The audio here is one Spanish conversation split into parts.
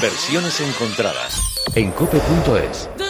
Versiones encontradas en cope.es.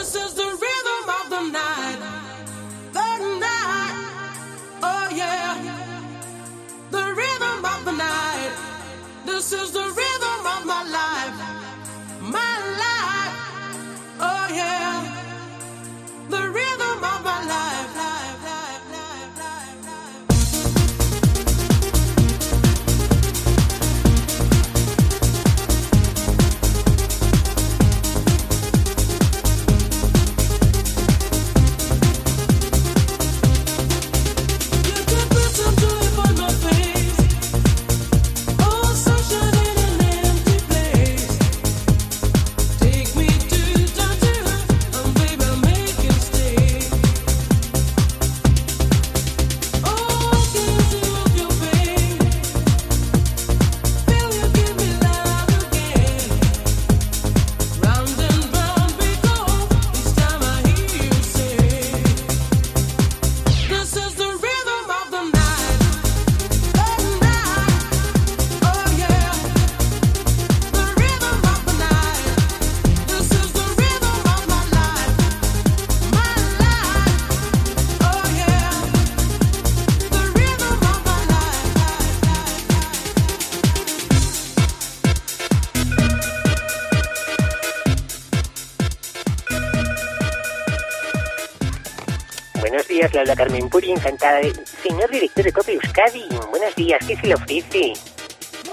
la Carmen Puri, encantada. Señor director de Copia Euskadi, buenos días, ¿qué se le ofrece?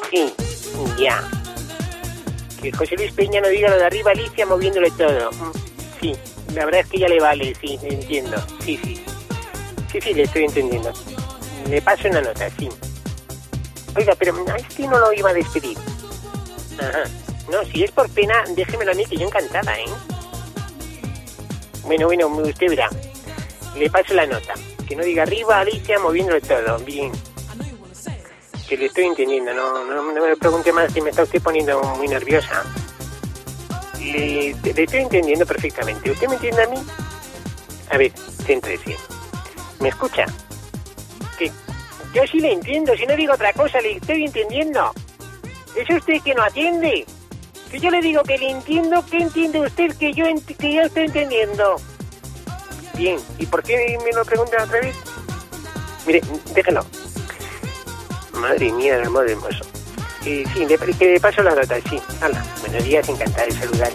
Sí, ya. Que José Luis Peña no diga lo de arriba, Alicia moviéndole todo. Mm, sí, la verdad es que ya le vale, sí, entiendo. Sí, sí. Sí, sí, le estoy entendiendo. Le paso una nota, sí. Oiga, pero a este no lo iba a despedir. Ajá. No, si es por pena, déjemelo a mí, que yo encantada, ¿eh? Bueno, bueno, usted verá le paso la nota. Que no diga arriba, Alicia, moviéndolo todo. Bien. Que le estoy entendiendo, no, no, me pregunte más si me está usted poniendo muy nerviosa. Le, estoy entendiendo perfectamente. ¿Usted me entiende a mí? A ver, céntrese. ¿Me escucha? Que yo sí le entiendo, si no digo otra cosa, le estoy entendiendo. ¿Es usted que no atiende? Si yo le digo que le entiendo, ¿qué entiende usted que yo, que yo estoy entendiendo? Bien, ¿y por qué me lo preguntan otra vez? Mire, déjalo. Madre mía, el modo hermoso. Eh, sí, de, que paso la nota, sí. Hola, buenos días, encantado de saludar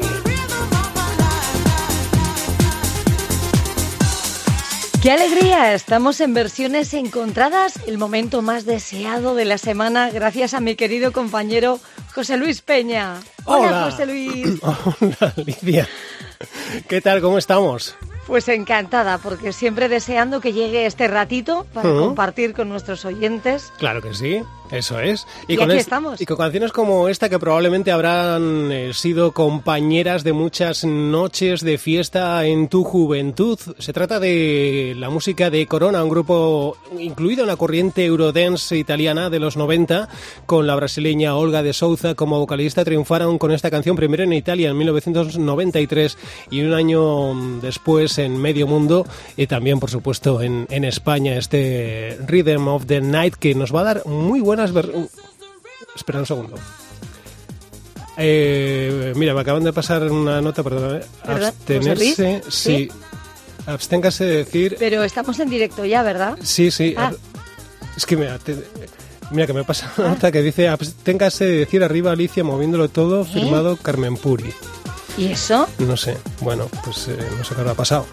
¡Qué alegría! Estamos en versiones encontradas, el momento más deseado de la semana, gracias a mi querido compañero José Luis Peña. Hola, José Luis. Hola, Alicia. ¿Qué tal? ¿Cómo estamos? Pues encantada, porque siempre deseando que llegue este ratito para compartir con nuestros oyentes. Claro que sí. Eso es. Y, con aquí estamos. Y con canciones como esta que probablemente habrán eh, sido compañeras de muchas noches de fiesta en tu juventud. Se trata de la música de Corona, un grupo incluido en la corriente Eurodance italiana de los 90, con la brasileña Olga de Souza como vocalista. Triunfaron con esta canción primero en Italia en 1993 y un año después en medio mundo y también, por supuesto, en, en España. Este Rhythm of the Night que nos va a dar muy buena Espera un segundo. Eh, mira, me acaban de pasar una nota, perdón. Abstenerse, sí. Absténgase de decir. Pero estamos en directo ya, ¿verdad? Sí, sí. Ah. Es que mira, mira que me pasa una nota que dice absténgase de decir arriba Alicia moviéndolo todo, ¿Eh? firmado Carmen Puri. ¿Y eso? No sé. Bueno, pues eh, no sé qué habrá pasado.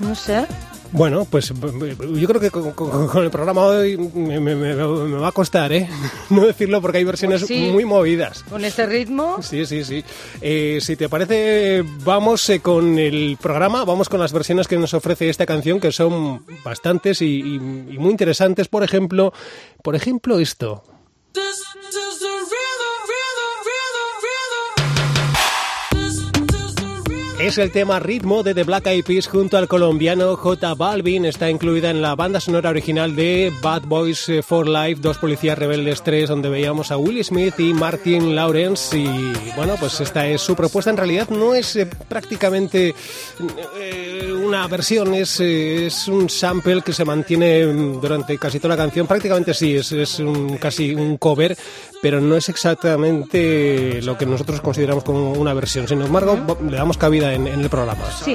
No sé. Bueno, pues yo creo que con, el programa hoy me, va a costar, ¿eh? No decirlo porque hay versiones pues muy movidas. ¿Con este ritmo? Sí, sí, sí. Eh, si te parece, vamos eh, con el programa, vamos con las versiones que nos ofrece esta canción, que son bastantes y, y muy interesantes. Por ejemplo, por ejemplo esto. Es el tema ritmo de The Black Eyed Peas junto al colombiano J Balvin. Está incluida en la banda sonora original de Bad Boys eh, for Life, Dos Policías Rebeldes 3, donde veíamos a Will Smith y Martin Lawrence. Y bueno, pues esta es su propuesta. En realidad no es eh, prácticamente eh, una versión, es, es, un sample que se mantiene durante casi toda la canción. Prácticamente sí, es, es un, casi un cover pero no es exactamente lo que nosotros consideramos como una versión. Sin embargo, le damos cabida en, en el programa. Sí.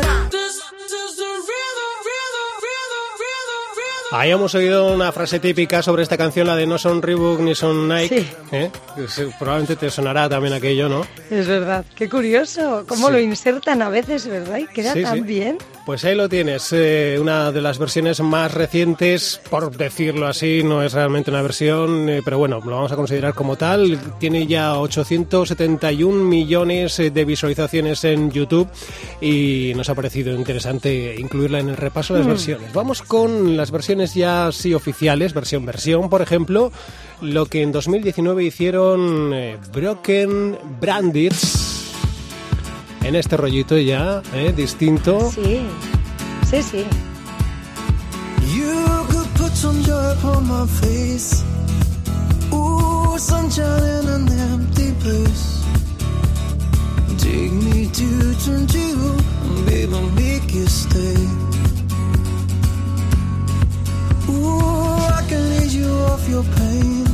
Ahí hemos oído una frase típica sobre esta canción, la de no son Reebok ni son Nike. Sí. ¿eh? Probablemente te sonará también aquello, ¿no? Es verdad, qué curioso, cómo Sí. lo insertan a veces, ¿verdad? Y queda Sí, tan bien. Pues ahí lo tienes, eh, una de las versiones más recientes, por decirlo así, no es realmente una versión, eh, pero bueno, lo vamos a considerar como tal. Tiene ya 871 millones eh, de visualizaciones en YouTube y nos ha parecido interesante incluirla en el repaso de las versiones. Vamos con las versiones ya sí oficiales, versión versión, por ejemplo, lo que en 2019 hicieron eh, Broken Bandits. En este rollito ya, eh, distinto. Sí, sí, sí. You could put some joy upon my face. Ooh, sunshine in an empty place. Take me to turn to, baby, make you stay. Ooh, I can ease you off your pain.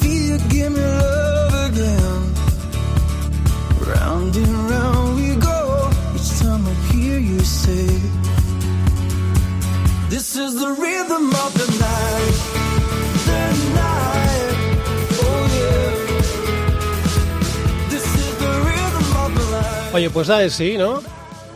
Feel you give me love again. Round and round we go. Each time I hear you say. This is the rhythm of the night. The night. Oh yeah. This is the rhythm of the night. Oye, pues da de sí, ¿no?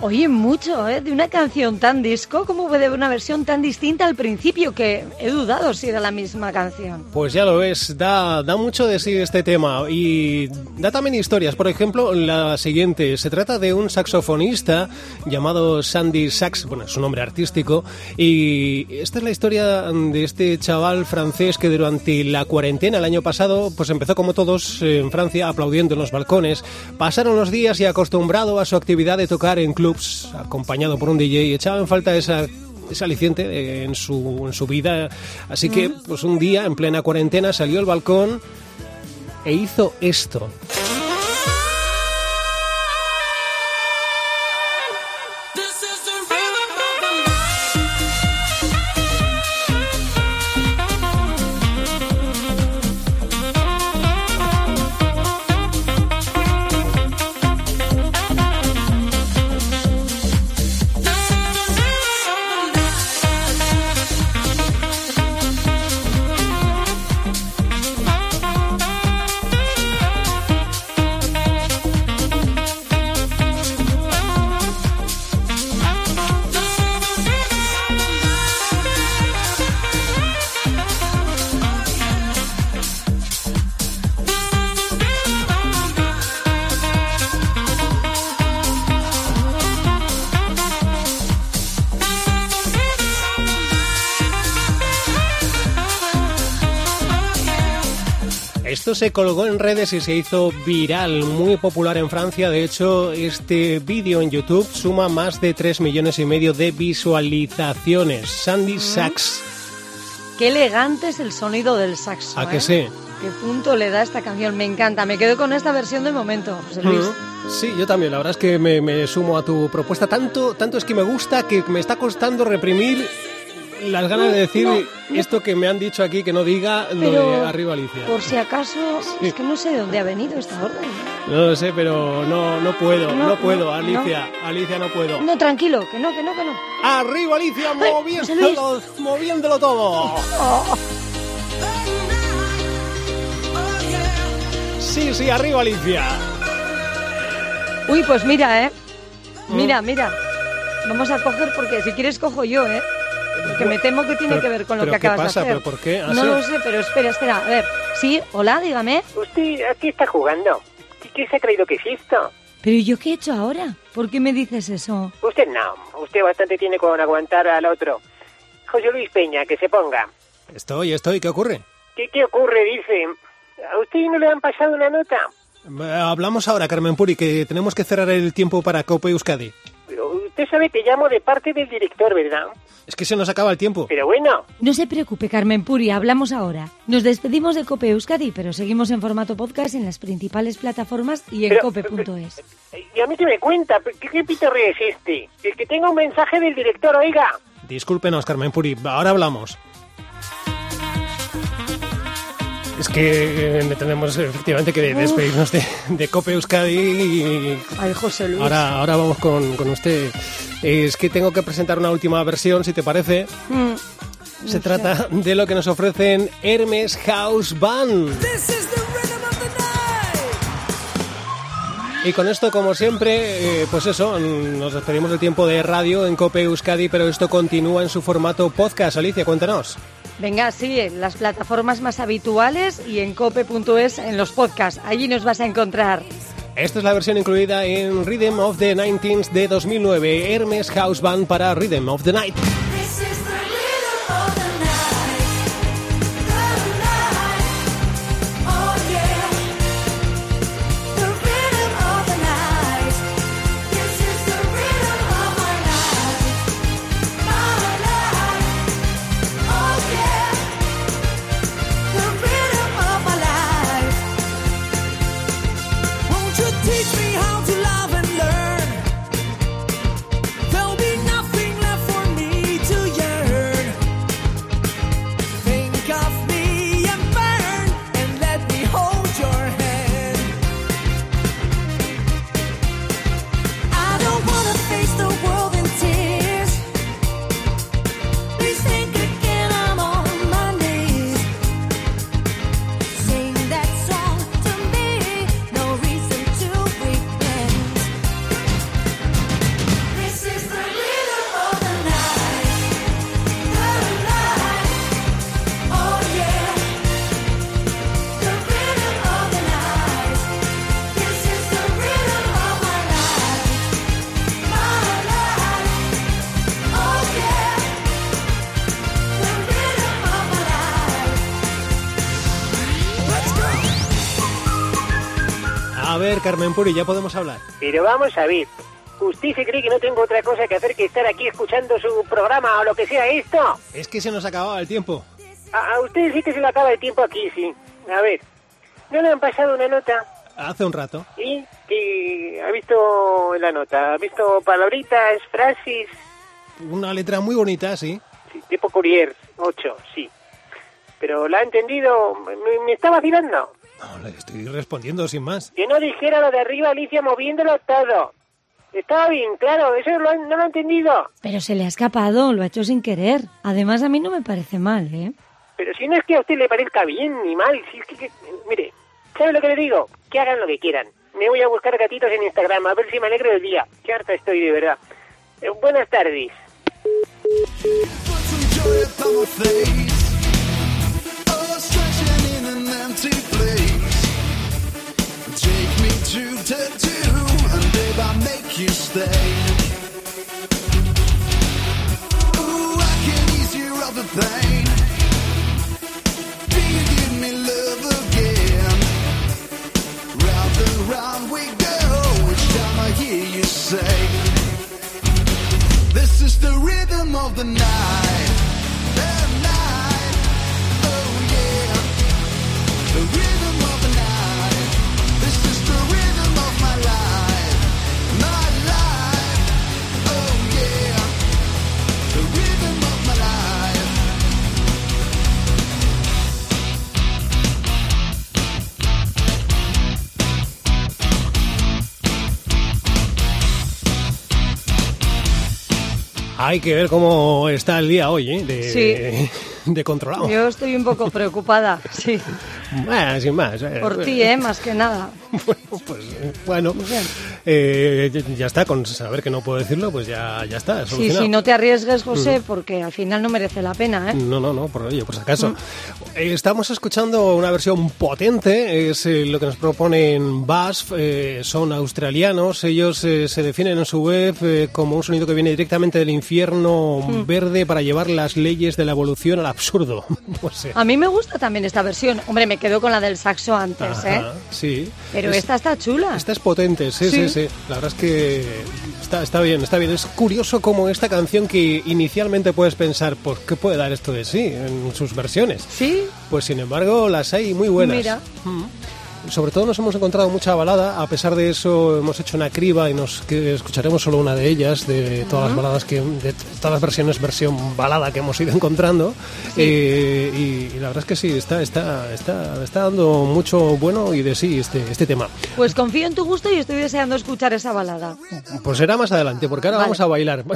Oye, mucho, ¿eh? De una canción tan disco, ¿cómo puede una versión tan distinta al principio? Que he dudado si era la misma canción. Pues ya lo ves, da, da mucho de sí este tema y da también historias. Por ejemplo, la siguiente, se trata de un saxofonista llamado Sandy Sax, bueno, es su nombre artístico, y esta es la historia de este chaval francés que durante la cuarentena el año pasado, pues empezó como todos en Francia aplaudiendo en los balcones. Pasaron los días y acostumbrado a su actividad de tocar en acompañado por un DJ, echaba en falta esa ese aliciente eh, en su, en su vida. Así que, pues un día, en plena cuarentena, salió al balcón e hizo esto. Esto se colgó en redes y se hizo viral, muy popular en Francia. De hecho, este vídeo en YouTube suma más de 3 millones y medio de visualizaciones. Sandy Sax, Qué elegante es el sonido del saxo. ¿a que ¿eh? sí? Qué punto le da esta canción, me encanta. Me quedo con esta versión de momento, José Luis. Mm. Sí, yo también. La verdad es que me, me sumo a tu propuesta. Tanto, tanto es que me gusta que me está costando reprimir las ganas de decir No, esto que me han dicho aquí que no diga lo de arriba Alicia. por si acaso, es que no sé de dónde ha venido esta orden. No lo sé, pero no, no puedo, no, No, puedo, Alicia, Alicia no puedo. No, tranquilo, que no, que no, que no. Arriba Alicia, Ay, moviéndolo, moviéndolo todo. Sí, sí, arriba Alicia. Uy, pues mira, ¿eh? Mm. Mira, mira. Vamos a coger porque si quieres cojo yo, ¿eh? Que me temo que tiene Pero- que ver con lo que ¿qué acabas pasa? de hacer. ¿Pero por qué? ¿Ah, no sí? lo sé, pero espera, espera. A ver, sí, hola, dígame. ¿Usted a qué está jugando? ¿Qué, qué se ha creído que es esto? Pero ¿yo qué he hecho ahora? ¿Por qué me dices eso? Usted no. Usted bastante tiene con aguantar al otro. José Luis Peña, que se ponga. Estoy, estoy, ¿qué ocurre? ¿Qué, qué ocurre? Dice. ¿A usted no le han pasado una nota? Eh, Hablamos ahora, Carmen Puri, que tenemos que cerrar el tiempo para Cope Euskadi. Pero usted sabe que llamo de parte del director, ¿verdad? Es que se nos acaba el tiempo. Pero bueno, No se preocupe, Carmen Puri, hablamos ahora. Nos despedimos de Cope Euskadi, pero seguimos en formato podcast en las principales plataformas y en cope.es. ¿y a mí qué me cuenta? ¿Qué, qué pitorre es este? El que tenga un mensaje del director, oiga. Discúlpenos, Carmen Puri, ahora hablamos. Es que eh, tenemos efectivamente que despedirnos de, de Cope Euskadi y Ay, José Luis. ahora, ahora vamos con, con usted. Es que tengo que presentar una última versión, si te parece. Mm, Se trata de lo que nos ofrecen Hermes House Band. Y con esto, como siempre, eh, pues eso, nos despedimos del tiempo de radio en Cope Euskadi, pero esto continúa en su formato podcast. Alicia, cuéntanos. Venga, sí, en las plataformas más habituales y en cope.es en los podcasts. Allí nos vas a encontrar. Esta es la versión incluida en Rhythm of the 19 de 2009, Hermes House Band para Rhythm of the Night. Ver, Carmen Puri, ya podemos hablar. Pero vamos a ver. ¿Usted se cree que no tengo otra cosa que hacer que estar aquí escuchando su programa o lo que sea esto? Es que se nos acababa el tiempo. A, a usted sí que se le acaba el tiempo aquí, sí. A ver, ¿no le han pasado una nota? Hace un rato. ¿Y ha visto la nota? ¿Ha visto palabritas, frases? Una letra muy bonita, sí. Sí, tipo Courier, 8, sí. Pero la ha entendido, me, me está vacilando. No, le estoy respondiendo sin más. Que no dijera lo de arriba, Alicia, moviéndolo todo. Estaba bien, claro, eso lo han- no lo ha entendido. Pero se le ha escapado, lo ha hecho sin querer. Además, a mí no me parece mal, ¿eh? Pero si no es que a usted le parezca bien ni mal, si es que, que- mire, ¿sabe lo que le digo? Que hagan lo que quieran. Me voy a buscar gatitos en Instagram a ver si me alegro del día. Qué harta estoy de verdad. Eh, buenas tardes. You stay. Ooh, I can ease your other pain. Do you give me love again? Round and round we go. Each time I hear you say. This is the rhythm of the night. Hay que ver cómo está el día hoy, ¿eh? De, Sí. de controlado. Yo estoy un poco preocupada, sí. Sin más. eh. Por ti, ¿eh? Más que nada. Bueno, pues eh, bueno, eh, ya está, con saber que no puedo decirlo, pues ya, ya está. Sí, sí, no te arriesgues, José, porque al final no merece la pena, ¿eh? No, no, no, por ello, por si acaso. Eh, Estamos escuchando una versión potente, es lo que nos proponen BASF, eh, son australianos, ellos eh, se definen en su web como un sonido que viene directamente del infierno Mm. verde para llevar las leyes de la evolución al absurdo. A mí me gusta también esta versión. Hombre, me quedo con la del saxo antes, ¿eh? sí. Pero Es- esta está chula. Esta es potente, sí, sí, Sí. sí. La verdad es que está, está bien, está bien. Es curioso como esta canción que inicialmente puedes pensar, pues, ¿qué puede dar esto de sí en sus versiones? Sí, Pues sin embargo, las hay muy buenas. Mira. Mm. Sobre todo nos hemos encontrado mucha balada, a pesar de eso hemos hecho una criba y nos que escucharemos solo una de ellas, de todas las baladas que, de todas las versiones versión balada que hemos ido encontrando. Eh, y, y la verdad es que sí, está, está, está, está dando mucho bueno y de sí este, este tema. pues confío en tu gusto y estoy deseando escuchar esa balada. Pues será más adelante, porque ahora Vale. vamos a bailar.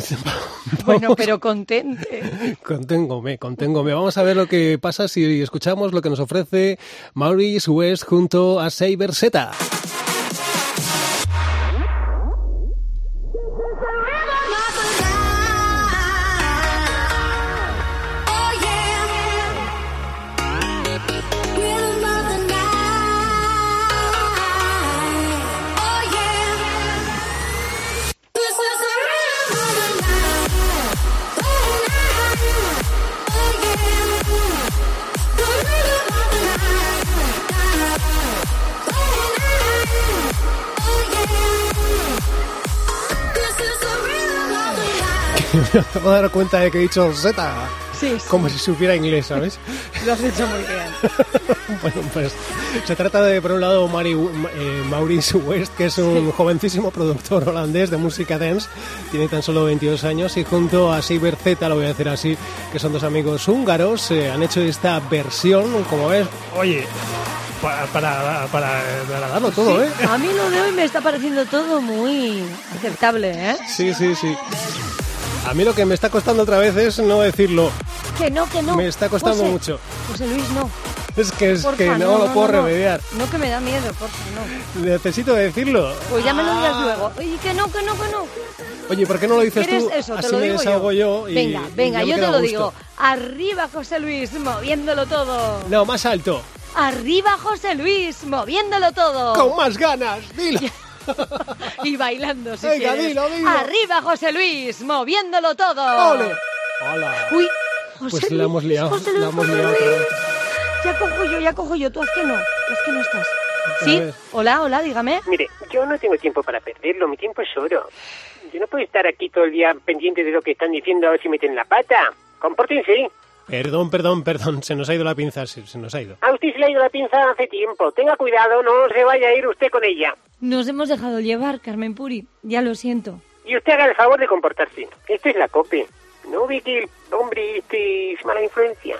Bueno, pero contente. Conténgome, conténgome. Vamos a ver lo que pasa si escuchamos lo que nos ofrece Maurice West junto a Saber Zeta. Acabo de dar cuenta de que he dicho Zeta. Sí, sí, Como si supiera inglés, ¿sabes? lo has hecho muy bien. bueno, pues se trata de, por un lado, Mari- eh, Maurice West, que es un jovencísimo productor holandés de música dance, tiene tan solo 22 años, y junto a Saber Z, lo voy a decir así, que son dos amigos húngaros, eh, han hecho esta versión, como ves, oye, para, para, para, para darlo todo, ¿eh? A mí lo de hoy me está pareciendo todo muy aceptable, ¿eh? Sí, sí, sí. A mí lo que me está costando otra vez es no decirlo. Que no, que no. Me está costando José, mucho. José Luis, no. Es que es Porfa, que no, lo puedo no. remediar. No, que me da miedo, no. Necesito decirlo. Pues ya me lo digas Ah. luego. Oye, que no, que no, que no. Oye, ¿por qué no lo dices ¿Quieres tú? eso? Te Así lo me digo yo. y- venga, y venga, yo te lo gusto. digo. Arriba, José Luis, moviéndolo todo. No, más alto. Arriba, José Luis, moviéndolo todo. Con más ganas. Dilo. Y bailando, si Venga, quieres. dilo, dilo. Arriba, José Luis, moviéndolo todo. ¡Ole! Hola. Uy, José Pues la Luis, hemos liado. José Luis, La hemos José Luis. Ya cojo yo, ya cojo yo. Tú haz que no, haz que no estás. ¿Sí? Hola, hola, dígame. Mire, yo no tengo tiempo para perderlo, mi tiempo es oro. Yo no puedo estar aquí todo el día pendiente de lo que están diciendo a ver si meten la pata. Compórtense. Perdón, perdón, perdón. Se nos ha ido la pinza. Se, se nos ha ido. A usted se le ha ido la pinza hace tiempo. Tenga cuidado, no se vaya a ir usted con ella. Nos hemos dejado llevar, Carmen Puri. Ya lo siento. Y usted haga el favor de comportarse. Esto es la COPE. ¿No ve que el hombre este es mala influencia?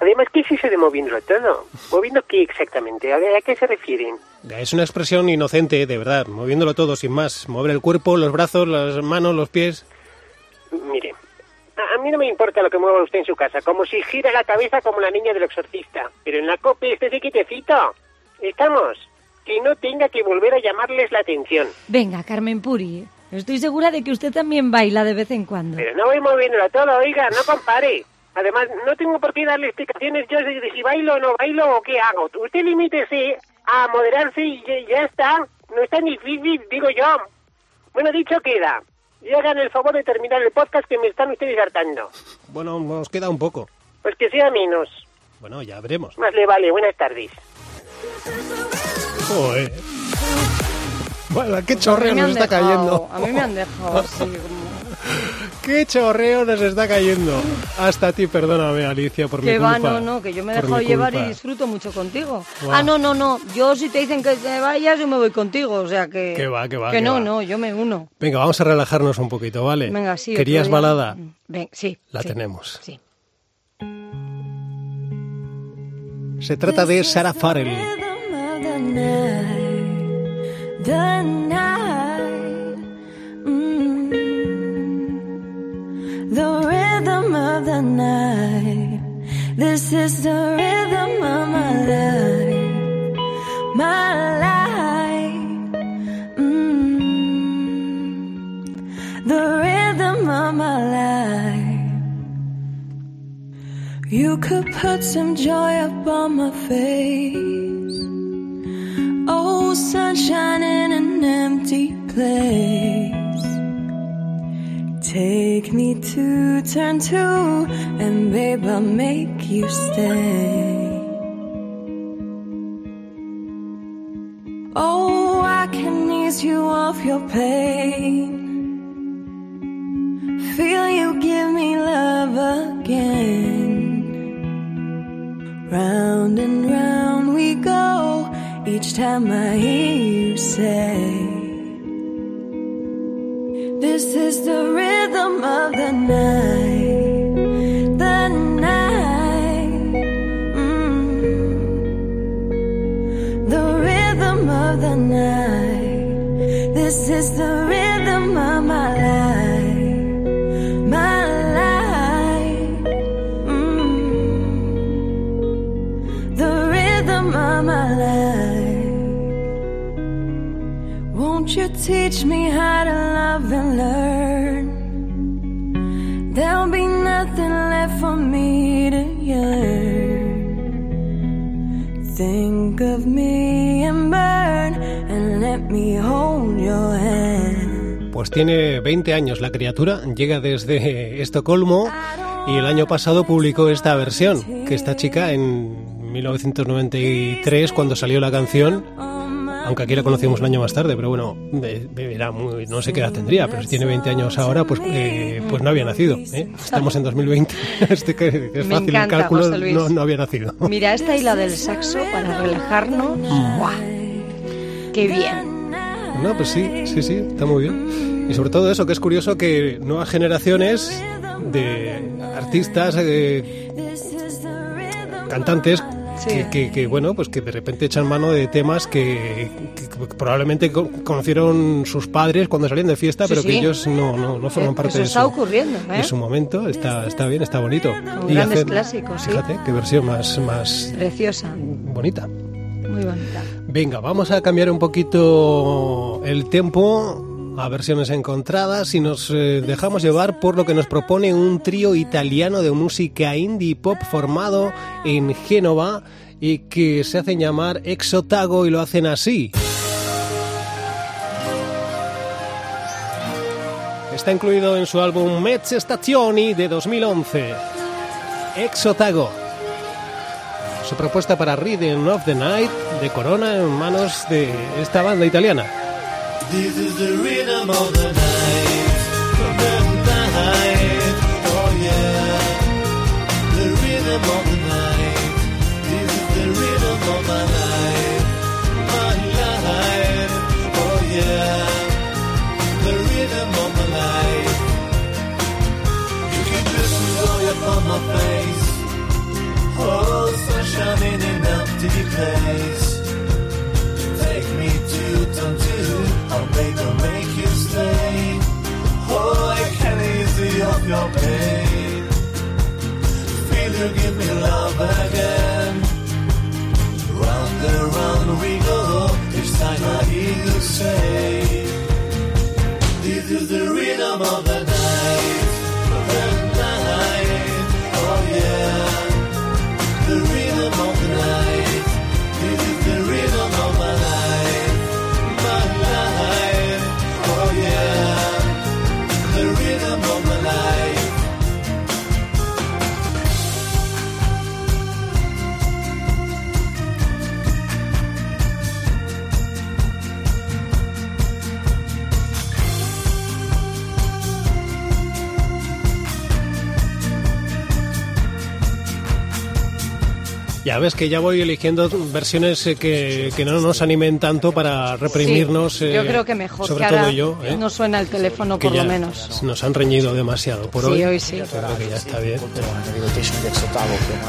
Además, ¿qué es eso de moviéndolo todo? ¿Moviendo qué exactamente? ¿A a qué se refieren? Es una expresión inocente, de verdad. Moviéndolo todo, sin más. Mover el cuerpo, los brazos, las manos, los pies. Mire, a, mí no me importa lo que mueva usted en su casa, como si gira la cabeza como la niña del exorcista. Pero en la COPE, esté quietecito. ¿Estamos? Que no tenga que volver a llamarles la atención. Venga, Carmen Puri. Estoy segura de que usted también baila de vez en cuando. Pero no voy moviéndolo todo, oiga, no compare. Además, no tengo por qué darle explicaciones yo de, si bailo o no bailo o qué hago. Usted limítese a moderarse y ya, ya está. No es tan difícil, digo yo. Bueno, dicho queda. Y hagan el favor de terminar el podcast que me están ustedes hartando. Bueno, nos queda un poco. Pues que sea menos. Bueno, ya veremos. Más le vale. Buenas tardes. Joder. Bueno, qué A chorreo mí me nos han está dejado- cayendo. A mí me han dejado así como... Qué chorreo nos está cayendo. Hasta a ti, perdóname, Alicia, por Que mi va, culpa. no, no, que yo me he dejado llevar culpa. y disfruto mucho contigo. Ah, no, no, no. Yo si te dicen que te vayas, yo me voy contigo. O sea que... Que va, que va, Que que no, va. no, yo me uno. Venga, vamos a relajarnos un poquito, ¿vale? Venga, sí. ¿Querías balada? Ven, sí. La sí, tenemos. Sí. Se trata de Sarah Farrell. the night, the night, the rhythm of the night. This is the rhythm of my life, my life. Mm. The rhythm of my life. You could put some joy upon my face. Oh, sunshine in an empty place. Take me to turn two, and babe, I'll make you stay. Oh, I can ease you of your pain. Feel you give me love again. Round and round we go each time I hear you say, This is the of the night. The night. Mm. The rhythm of the night. This is the rhythm of my life. My life. Mm. The rhythm of my life. Won't you teach me how to love and learn? Pues tiene 20 años la criatura, llega desde Estocolmo y el año pasado publicó esta versión, que esta chica en 1993 cuando salió la canción, aunque aquí la conocimos un año más tarde, pero bueno, era muy, no sé qué edad tendría, pero si tiene 20 años ahora, pues, eh, pues no había nacido. ¿eh? Estamos en 2020, este que, que es fácil el cálculo, no, no había nacido. Mira esta y la del saxo para relajarnos. ¡Buah! ¡Qué bien! No, pues sí, sí, sí, está muy bien. Y sobre todo eso, que es curioso que nuevas generaciones de artistas, eh, cantantes, Sí. que, que- que, bueno, pues que de repente echan mano de temas que, probablemente co- conocieron sus padres cuando salían de fiesta, Sí, pero que ellos no, no, no forman Eh, parte eso de está su, ocurriendo, ¿eh? de su momento. Está, está bien, está bonito. grandes clásicos, sí. Fíjate, qué versión más, más Preciosa, bonita. muy bonita. Venga, vamos a cambiar un poquito el tempo a versiones encontradas y nos eh, dejamos llevar por lo que nos propone un trío italiano de música indie pop formado en Génova y que se hacen llamar Exotago y lo hacen así. Está incluido en su álbum Mezze Stazioni de 2011. Exotago. Su propuesta para Rhythm of the Night de Corona en manos de esta banda italiana. This is the rhythm of the night, of the night, oh yeah. The rhythm of the night, this is the rhythm of my life, my life, oh yeah. The rhythm of my life. You can just joy upon my face, oh sunshine in an empty place. Take me to turn two. I'll make or make you stay. Oh, I can easy off your pain. Feel you give me love again. Round and round we go. Each time I hear you say, Ya ves que ya voy eligiendo versiones eh, que, que no nos animen tanto para reprimirnos. Sí, eh, yo creo que mejor Sobre que todo yo. ¿eh? no suena el teléfono que por lo menos. Nos han reñido demasiado por Sí, hoy. hoy sí. Yo creo que ya está bien.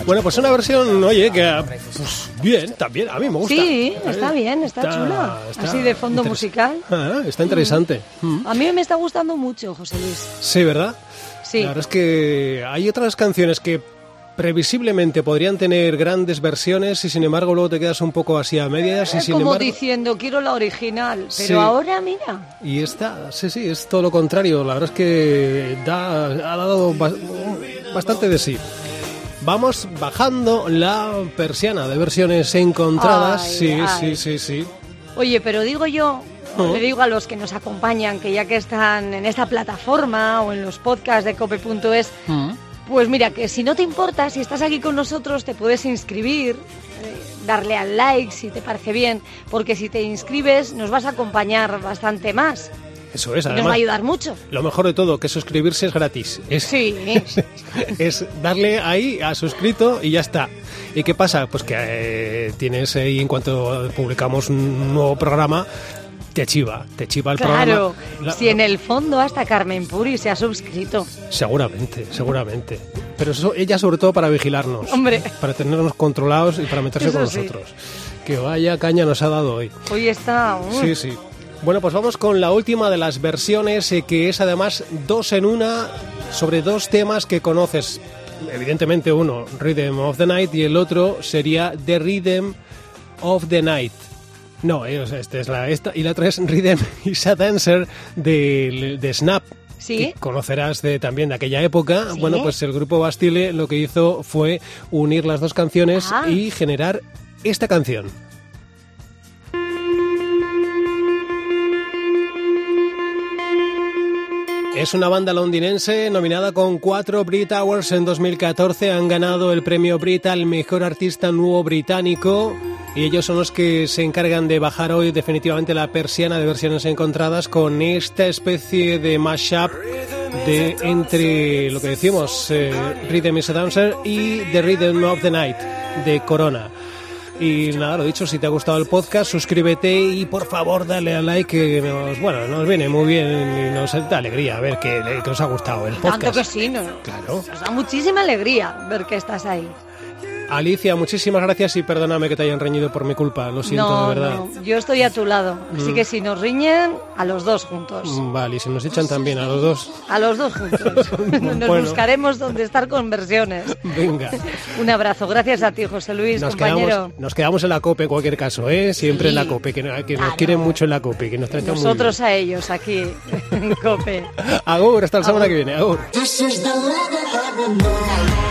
Bueno, pues una versión, oye, que pues, bien, también, a mí me gusta. Sí, ¿eh? está bien, está, chula. está Así de fondo musical. Ah, está interesante. Mm. A mí me está gustando mucho, José Luis. Sí, ¿verdad? Sí. La verdad es que hay otras canciones que previsiblemente podrían tener grandes versiones y sin embargo luego te quedas un poco así a medias y sin como embargo... diciendo, quiero la original, pero Sí. ahora mira. Y esta, sí, sí, es todo lo contrario. La verdad es que da, ha dado ba- bastante de sí. Vamos bajando la persiana de versiones encontradas. Ay, sí, ay. sí, sí, sí. Oye, pero digo yo, le digo a los que nos acompañan, que ya que están en esta plataforma o en los podcasts de cope.es, pues mira, que si no te importa, si estás aquí con nosotros, te puedes inscribir, eh, darle al like si te parece bien, porque si te inscribes nos vas a acompañar bastante más Eso es, y nos va a además. ayudar mucho. Lo mejor de todo, que suscribirse es gratis. Es, Sí, es darle ahí a suscrito y ya está. ¿Y qué pasa? Pues que eh, tienes ahí, en cuanto publicamos un nuevo programa, te chiva, te chiva el claro. programa. La- Si en el fondo hasta Carmen Puri se ha suscrito. Seguramente, seguramente. Pero eso, ella sobre todo para vigilarnos. Hombre. Para tenernos controlados y para meterse Eso con sí. nosotros. Que vaya caña nos ha dado hoy. Hoy está... uh, Sí, sí. Bueno, pues vamos con la última de las versiones, eh, que es además dos en una sobre dos temas que conoces. Evidentemente uno, Rhythm of the Night, y el otro sería The Rhythm of the Night. No, eh, o sea, esta es la esta y la otra es Rhythm is a Dancer de, de Snap. Sí. que conocerás de, también de aquella época. Sí. Bueno, pues el grupo Bastille lo que hizo fue unir las dos canciones Ah. y generar esta canción. Es una banda londinense nominada con cuatro Brit Awards en 2014. Han ganado el premio Brit al mejor artista nuevo británico. Y ellos son los que se encargan de bajar hoy definitivamente la persiana de versiones encontradas con esta especie de mashup de entre lo que decimos eh, Rhythm is a Dancer y The Rhythm of the Night de Corona. Y nada, lo dicho, si te ha gustado el podcast, suscríbete y por favor dale al like, que nos, bueno, nos viene muy bien y nos da alegría ver que, que os ha gustado el podcast. Tanto que sí, ¿no? Claro. Nos da muchísima alegría ver que estás ahí. Alicia, muchísimas gracias y perdóname que te hayan reñido por mi culpa, lo siento no, de verdad. no, yo estoy a tu lado. Así que si nos riñen, a los dos juntos. Mm, Vale, y si nos echan también a los dos, A los dos juntos. Nos Bueno. buscaremos donde estar con versiones. venga. Un abrazo. Gracias a ti, José Luis, Nos compañero. quedamos, nos quedamos en la COPE en cualquier caso, ¿eh? Siempre en la COPE, que, que nos quieren mucho en la COPE, que nos tratan muy Nosotros a ellos aquí en COPE. Agur, hasta la semana que viene, agur. This is. The